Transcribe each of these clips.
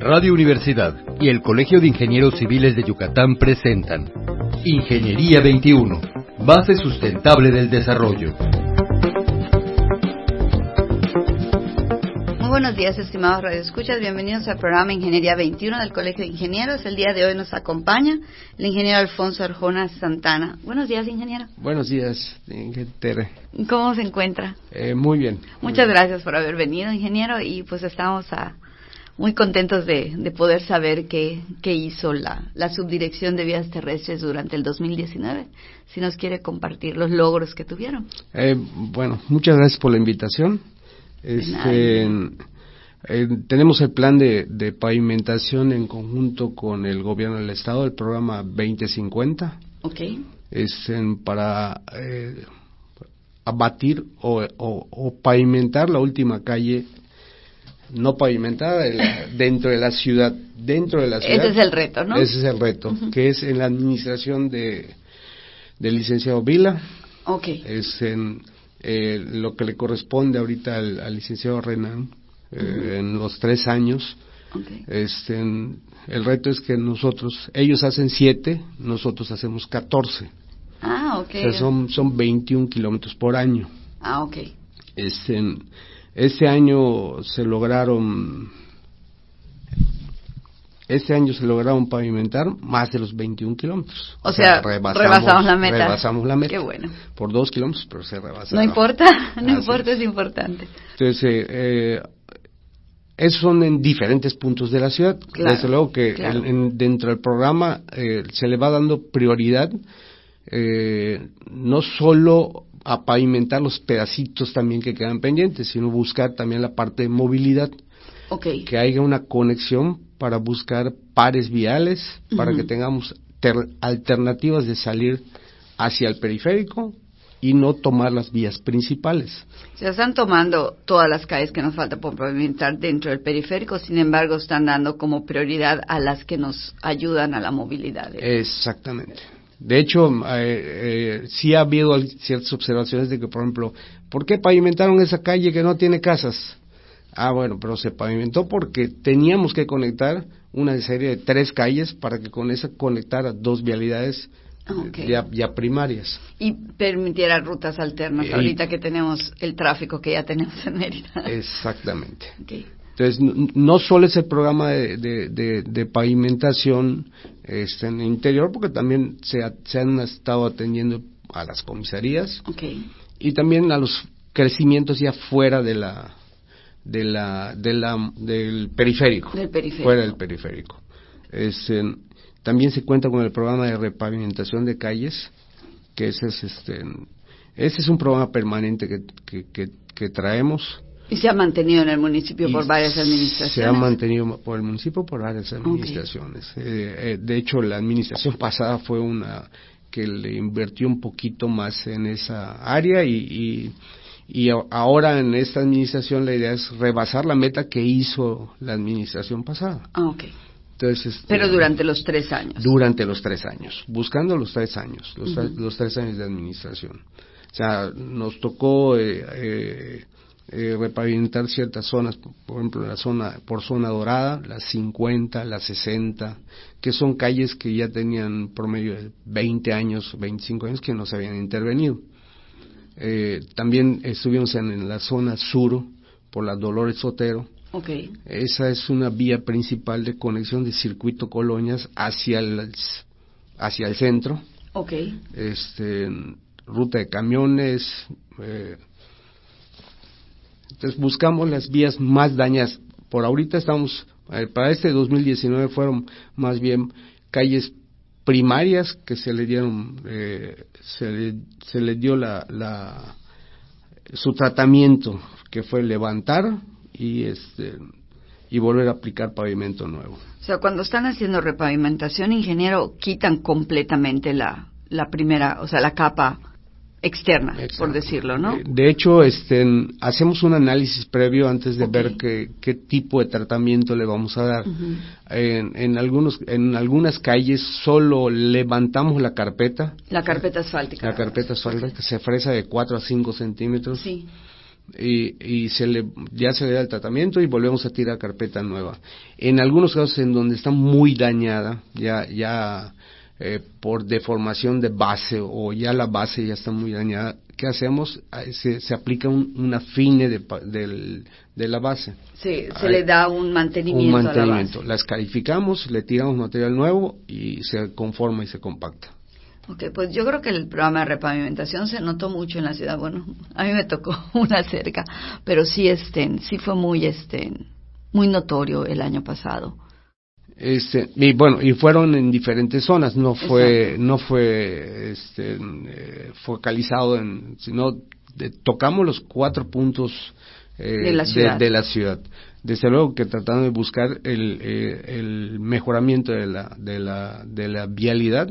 Radio Universidad y el Colegio de Ingenieros Civiles de Yucatán presentan Ingeniería 21, base sustentable del desarrollo. Muy buenos días, estimados radioescuchas. Bienvenidos al programa Ingeniería 21 del Colegio de Ingenieros. El día de hoy nos acompaña el ingeniero Alfonso Arjona Santana. Buenos días, ingeniero. Buenos días, ingeniero. ¿Cómo se encuentra? Eh, muy bien. Muchas muy gracias por haber venido, ingeniero, y pues estamos a muy contentos de, de poder saber qué, qué hizo la, la, Subdirección de Vías Terrestres durante el 2019. Si nos quiere compartir los logros que tuvieron. Eh, bueno, muchas gracias por la invitación. Este, eh, tenemos el plan de, de, pavimentación en conjunto con el gobierno del estado, el programa 2050. Ok. Es en, para eh, abatir o, o, o pavimentar la última calle no pavimentada dentro de la ciudad dentro de la ciudad ese es el reto no ese es el reto uh -huh. que es en la administración de del licenciado Vila es en eh, lo que le corresponde ahorita al, al licenciado Renan eh, uh -huh. en los tres años okay. este el reto es que nosotros ellos hacen siete nosotros hacemos catorce ah okay. o sea, son son 21 kilómetros por año ah okay. este este año se lograron este año se lograron pavimentar más de los 21 kilómetros. O, o sea, sea rebasamos, rebasamos, la meta. Rebasamos la meta. Qué bueno. Por dos kilómetros, pero se rebasó. No importa, no Así importa, es. es. importante. Entonces, eh, eh, esos son en diferentes puntos de la ciudad. Claro, Desde luego que claro. el, en, dentro del programa eh, se le va dando prioridad eh, no solo a pavimentar los pedacitos también que quedan pendientes, sino buscar también la parte de movilidad. Okay. Que haya una conexión para buscar pares viales, uh -huh. para que tengamos alternativas de salir hacia el periférico y no tomar las vías principales. Se están tomando todas las calles que nos falta por pavimentar dentro del periférico, sin embargo están dando como prioridad a las que nos ayudan a la movilidad. Exactamente. De hecho, eh, eh, sí ha habido ciertas observaciones de que, por ejemplo, ¿por qué pavimentaron esa calle que no tiene casas? Ah, bueno, pero se pavimentó porque teníamos que conectar una serie de tres calles para que con esa conectara dos vialidades okay. ya, ya, primarias. Y permitiera rutas alternas, ahorita que tenemos el tráfico que ya tenemos en Mérida. Exactamente. Okay. Entonces, no, solo es el programa de, de, de, de pavimentación este, en el interior, porque también se, se, han estado atendiendo a las comisarías okay. y también a los crecimientos ya fuera de la, de la, de la, del periférico, del periférico. fuera del periférico. Este, también se cuenta con el programa de repavimentación de calles, que ese es, este, ese es un programa permanente que, que, que, que traemos y se ha mantenido en el municipio por varias administraciones. Se ha mantenido por el municipio por varias administraciones. Okay. Eh, eh, de hecho, la administración pasada fue una que le invirtió un poquito más en esa área y, y, y ahora en esta administración la idea es rebasar la meta que hizo la administración pasada. Ah, ok. Entonces, este, Pero durante los tres años. Durante los tres años, buscando los tres años, los, uh -huh. los tres años de administración. O sea, nos tocó eh, eh, repavimentar ciertas zonas, por ejemplo, la zona por zona dorada, las 50, las 60, que son calles que ya tenían promedio de 20 años, 25 años que no se habían intervenido. Eh, también estuvimos en, en, la zona sur por la Dolores Sotero. Okay. Esa es una vía principal de conexión de circuito Colonias hacia el hacia el centro. Okay. Este ruta de camiones, eh, entonces buscamos las vías más dañadas. Por ahorita estamos, eh, para este 2019 fueron más bien calles primarias que se le dieron, eh, se, le, se le dio la, la, su tratamiento, que fue levantar y este y volver a aplicar pavimento nuevo. O sea, cuando están haciendo repavimentación, ingeniero, quitan completamente la, la primera, o sea, la capa externa, Exacto. por decirlo, ¿no? De hecho, este, hacemos un análisis previo antes de okay. ver qué, qué, tipo de tratamiento le vamos a dar. Uh -huh. en, en, algunos, en algunas calles solo levantamos la carpeta. La carpeta asfáltica. La carpeta asfáltica que se fresa de 4 a 5 centímetros. Sí. y, se le, ya se le da el tratamiento y volvemos a tirar carpeta nueva. En algunos casos en donde está muy dañada, ya, ya eh, por deformación de base o ya la base ya está muy dañada, ¿qué hacemos? Se, se aplica un, un afine de, de la base. Sí, se le da un mantenimiento. Un mantenimiento. Las calificamos, le tiramos material nuevo y se conforma y se compacta. Ok, pues yo creo que el programa de repavimentación se notó mucho en la ciudad. Bueno, a mí me tocó una cerca, pero sí, este, sí fue muy, este, muy notorio el año pasado. Este, y bueno, y fueron en diferentes zonas, no fue, no fue, este, eh, focalizado en, sino tocamos los cuatro puntos eh, de, la ciudad. Desde luego que tratando de buscar el, eh, el mejoramiento de la, de la, de la vialidad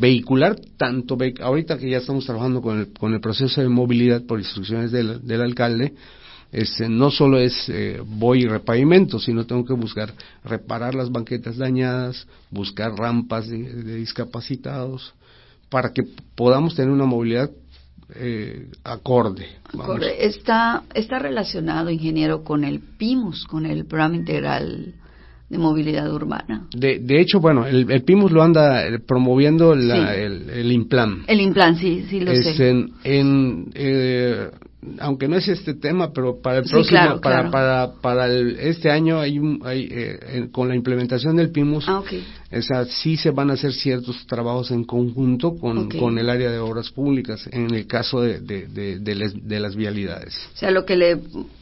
vehicular, tanto ahorita que ya estamos trabajando con el, con el proceso de movilidad por instrucciones del, del alcalde, este, no solo es eh, voy y repavimento, sino tengo que buscar reparar las banquetas dañadas, buscar rampas de, discapacitados, para que podamos tener una movilidad eh, acorde. Está, está relacionado, ingeniero, con el PIMUS, con el Programa Integral de Movilidad Urbana. De, de hecho, bueno, el, PIMUS lo anda eh, promoviendo el, el IMPLAN. El IMPLAN, sí, sí lo sé. En, en eh, aunque no es este tema, pero para el próximo, para, para, para este año hay, hay eh, con la implementación del PIMUS, ah, sí se van a hacer ciertos trabajos en conjunto con, con el área de obras públicas en el caso de, de, de, las vialidades. O sea, lo que le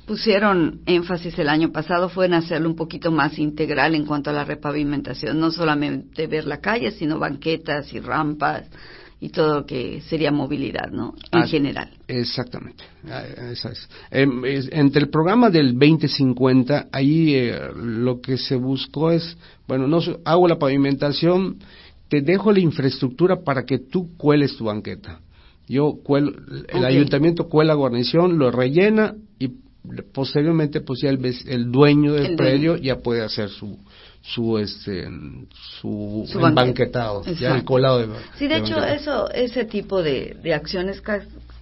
pusieron énfasis el año pasado fue en hacerlo un poquito más integral en cuanto a la repavimentación, no solamente ver la calle, sino banquetas y rampas y todo lo que sería movilidad, ¿no? En general. Exactamente. Ah, em, entre el programa del 2050, ahí eh, lo que se buscó es, bueno, no hago la pavimentación, te dejo la infraestructura para que tú cueles tu banqueta. Yo cuelo, el ayuntamiento cuela guarnición, lo rellena y posteriormente pues ya el, el dueño del predio ya puede hacer su, su este su, banquetado, ya el colado de Sí, de, hecho eso ese tipo de, de acciones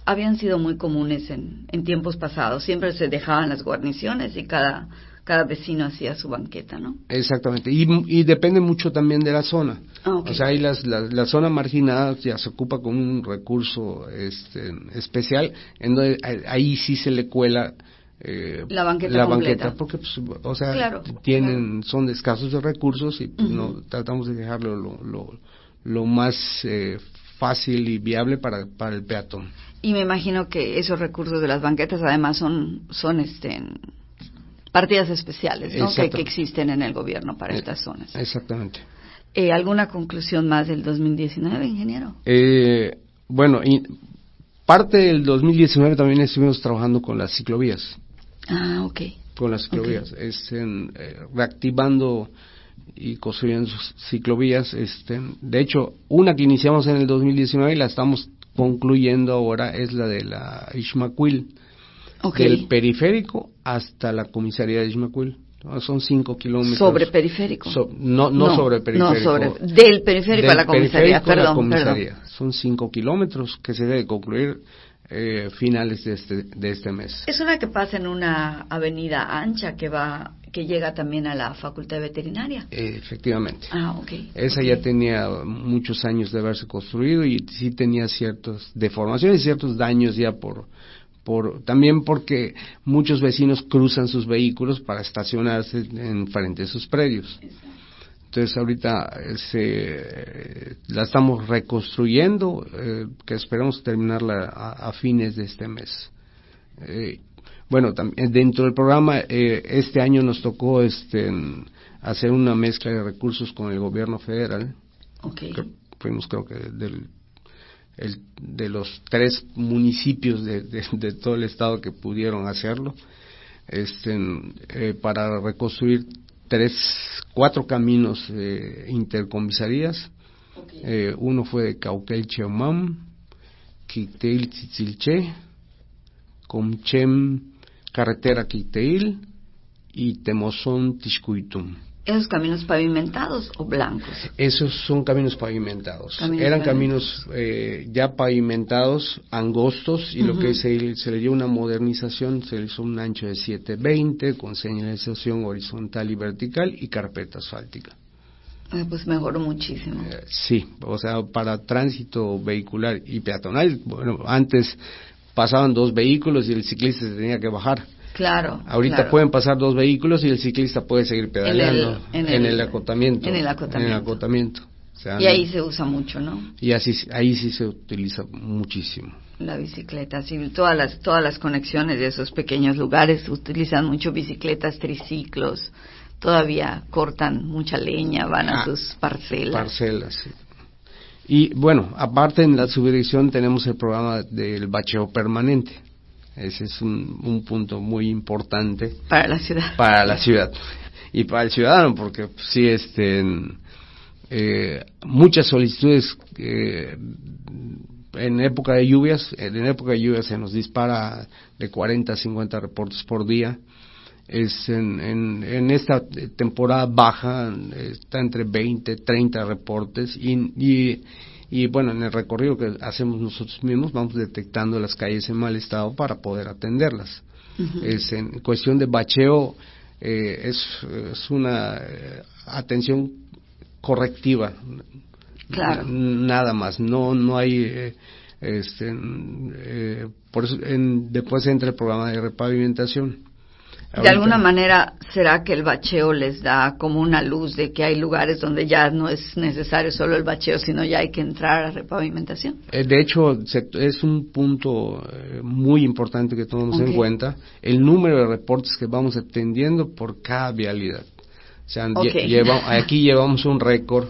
habían sido muy comunes en, en tiempos pasados, siempre se dejaban las guarniciones y cada cada vecino hacía su banqueta, ¿no? Exactamente, y, y depende mucho también de la zona. Ah, o sea, ahí las, la zona marginada ya se ocupa con un recurso este, especial, en donde ahí sí se le cuela eh, la banqueta completa. porque pues, o sea tienen son escasos de recursos y pues, no tratamos de dejarlo lo, lo, lo más eh, fácil y viable para, para el peatón. Y me imagino que esos recursos de las banquetas además son son este partidas especiales ¿no? que, existen en el gobierno para eh, estas zonas. exactamente. Eh, alguna conclusión más del 2019 ingeniero eh, bueno y parte del 2019 también estuvimos trabajando con las ciclovías Ah, ok. Con las ciclovías. Es en, eh, reactivando y construyendo ciclovías. Este, de hecho, una que iniciamos en el 2019 y la estamos concluyendo ahora es la de la Ishmaquil. Okay. Del periférico hasta la comisaría de Ishmaquil. Son cinco kilómetros. ¿Sobre periférico? no, no, sobre periférico. No, sobre, del periférico a la comisaría, perdón, Son cinco kilómetros que se debe concluir eh, finales de este, de este mes. Es una que pasa en una avenida ancha que va que llega también a la Facultad Veterinaria. efectivamente. Ah, Esa ya tenía muchos años de haberse construido y sí tenía ciertas deformaciones y ciertos daños ya por, por también porque muchos vecinos cruzan sus vehículos para estacionarse en frente de sus predios. Entonces ahorita eh, se, la estamos reconstruyendo, eh, que esperamos terminarla a, fines de este mes. Eh, bueno, también dentro del programa este año nos tocó este hacer una mezcla de recursos con el gobierno federal. fuimos creo que del de los tres municipios de, de, todo el estado que pudieron hacerlo este, para reconstruir tres, cuatro caminos eh, intercomisarías. Eh, uno fue de Cauquel Cheomam, Quiteil Tzitzilche, Comchem Carretera Quiteil y Temozón Tishkuitum. ¿Esos caminos pavimentados o blancos? Esos son caminos pavimentados. Eran caminos eh, ya pavimentados, angostos, y lo que se, se, le dio una modernización, se le hizo un ancho de 720 con señalización horizontal y vertical y carpeta asfáltica. Eh, pues mejoró muchísimo. Eh, sí, o sea, para tránsito vehicular y peatonal, bueno, antes pasaban dos vehículos y el ciclista se tenía que bajar Claro. Ahorita pueden pasar dos vehículos y el ciclista puede seguir pedaleando en el, acotamiento. En el acotamiento. y ahí se usa mucho, ¿no? Y así, ahí sí se utiliza muchísimo. La bicicleta, sí, todas las, todas las conexiones de esos pequeños lugares utilizan mucho bicicletas, triciclos, todavía cortan mucha leña, van a ah, sus parcelas. Parcelas, sí. Y bueno, aparte en la subdirección tenemos el programa del bacheo permanente ese es un, punto muy importante. Para la ciudad. Para la ciudad. Y para el ciudadano, porque sí, este, eh, muchas solicitudes eh, en época de lluvias, en época de lluvias se nos dispara de 40 a 50 reportes por día. Es en, en, en esta temporada baja está entre 20, 30 reportes y, y y bueno, en el recorrido que hacemos nosotros mismos vamos detectando las calles en mal estado para poder atenderlas. Es en cuestión de bacheo eh, es, es, una eh, atención correctiva. Claro. Nada más, no no hay eh, este por eso en, después entra el programa de repavimentación de alguna manera, ¿será que el bacheo les da como una luz de que hay lugares donde ya no es necesario solo el bacheo, sino ya hay que entrar a repavimentación? Eh, de hecho, es un punto eh, muy importante que tomamos en cuenta, el número de reportes que vamos atendiendo por cada vialidad. O sea, aquí llevamos un récord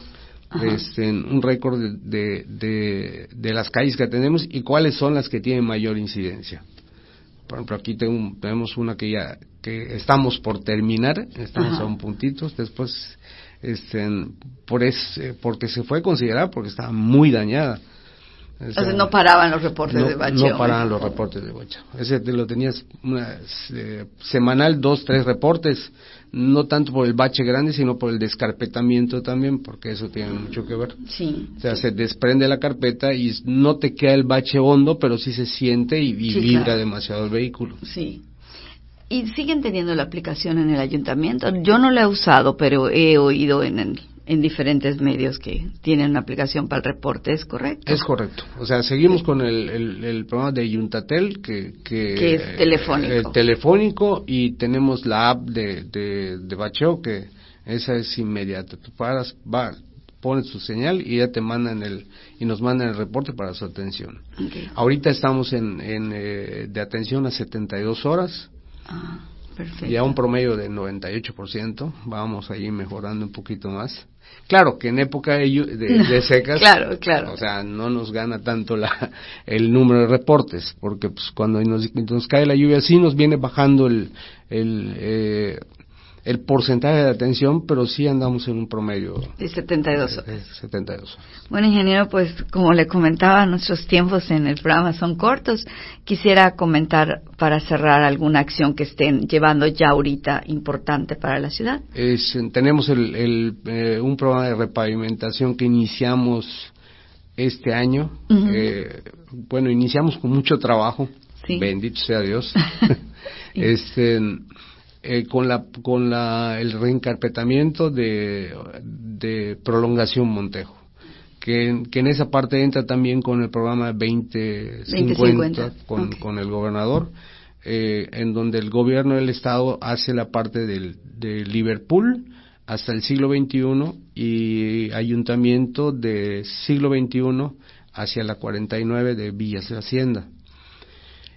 este, un récord de, de, de, las calles que atendemos y cuáles son las que tienen mayor incidencia. Por ejemplo, aquí tenemos una que ya que estamos por terminar, estamos a un puntito, después este, por es, porque se fue considerada porque estaba muy dañada. No paraban los reportes de bacheo. No paraban los reportes de bacheo. Ese te lo tenías una, eh, semanal, dos, tres reportes, no tanto por el bache grande, sino por el descarpetamiento también, porque eso tiene mucho que ver. Sí. O sea, se desprende la carpeta y no te queda el bache hondo, pero sí se siente y, vibra demasiado el vehículo. Sí. ¿Y siguen teniendo la aplicación en el ayuntamiento? Yo no la he usado, pero he oído en, en diferentes medios que tienen una aplicación para el reporte, ¿es correcto? Es correcto. O sea, seguimos con el, el, programa de Yuntatel, que, que, es telefónico. Eh, telefónico, y tenemos la app de, de, de Bacheo, que esa es inmediata. Tú paras, va, pones tu señal y ya te mandan el, y nos mandan el reporte para su atención. Ahorita estamos en, en eh, de atención a 72 horas. Ah, perfecto. Ya un promedio de 98%, vamos ahí mejorando un poquito más. Claro que en época de, de, secas, claro, claro. o sea, no nos gana tanto la, el número de reportes, porque pues cuando nos, nos cae la lluvia sí nos viene bajando el, el eh, el porcentaje de atención, pero sí andamos en un promedio. De 72 horas. 72 Bueno, ingeniero, pues como le comentaba, nuestros tiempos en el programa son cortos. Quisiera comentar para cerrar alguna acción que estén llevando ya ahorita importante para la ciudad. tenemos el, eh, un programa de repavimentación que iniciamos este año. Eh, bueno, iniciamos con mucho trabajo. Bendito sea Dios. este eh, con la con la el reencarpetamiento de, de prolongación Montejo que, que, en esa parte entra también con el programa 2050, con, con el gobernador eh, en donde el gobierno del estado hace la parte del, de Liverpool hasta el siglo XXI y ayuntamiento de siglo XXI hacia la 49 de Villas de Hacienda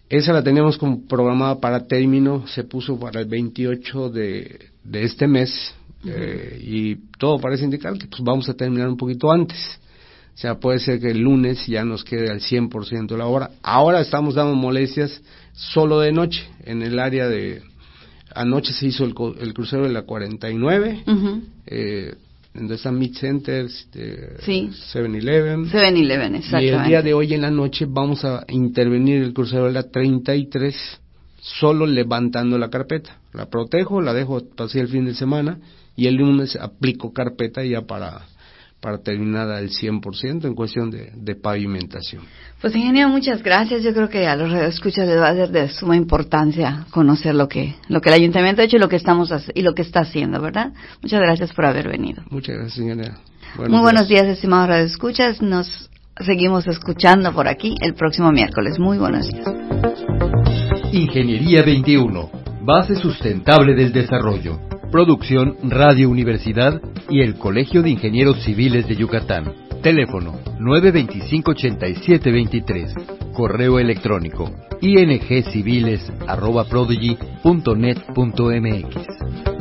esa la teníamos como programada para término, se puso para el 28 de, de este mes eh, y todo parece indicar que pues vamos a terminar un poquito antes. O sea, puede ser que el lunes ya nos quede al 100% la hora. Ahora estamos dando molestias solo de noche en el área de... Anoche se hizo el, el crucero de la 49, eh, donde están Mid Centers, este, sí. 7-Eleven. 7-Eleven, exactamente. Y el día de hoy en la noche vamos a intervenir el crucero de la 33, solo levantando la carpeta. La protejo, la dejo así el fin de semana y el lunes aplico carpeta ya para para terminar al 100% en cuestión de, de, pavimentación. Pues ingeniero, muchas gracias. Yo creo que a los escuchas les va a ser de suma importancia conocer lo que lo que el ayuntamiento ha hecho y lo que estamos y lo que está haciendo, ¿verdad? Muchas gracias por haber venido. Muchas gracias, ingeniera. Muy buenos días, estimados escuchas. Nos seguimos escuchando por aquí el próximo miércoles. Muy buenos días. Ingeniería 21, base sustentable del desarrollo. Producción Radio Universidad y el Colegio de Ingenieros Civiles de Yucatán. Teléfono 925-8723. Correo electrónico ingciviles.prodigy.net.mx.